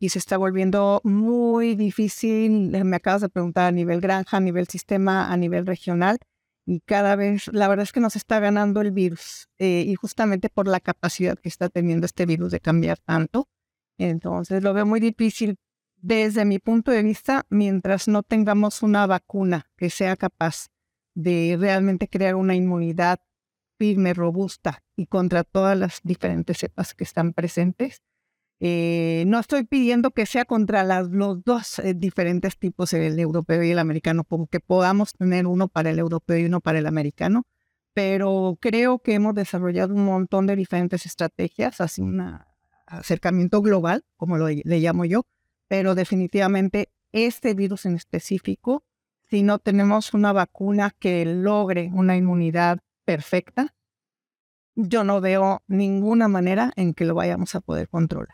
y se está volviendo muy difícil. Me acabas de preguntar a nivel granja, a nivel sistema, a nivel regional y cada vez, la verdad es que nos está ganando el virus eh, y justamente por la capacidad que está teniendo este virus de cambiar tanto. Entonces lo veo muy difícil desde mi punto de vista mientras no tengamos una vacuna que sea capaz de realmente crear una inmunidad firme, robusta y contra todas las diferentes cepas que están presentes. Eh, no estoy pidiendo que sea contra las, los dos eh, diferentes tipos, el europeo y el americano, como que podamos tener uno para el europeo y uno para el americano, pero creo que hemos desarrollado un montón de diferentes estrategias, así un acercamiento global, como lo, le llamo yo, pero definitivamente este virus en específico, si no tenemos una vacuna que logre una inmunidad perfecta, yo no veo ninguna manera en que lo vayamos a poder controlar.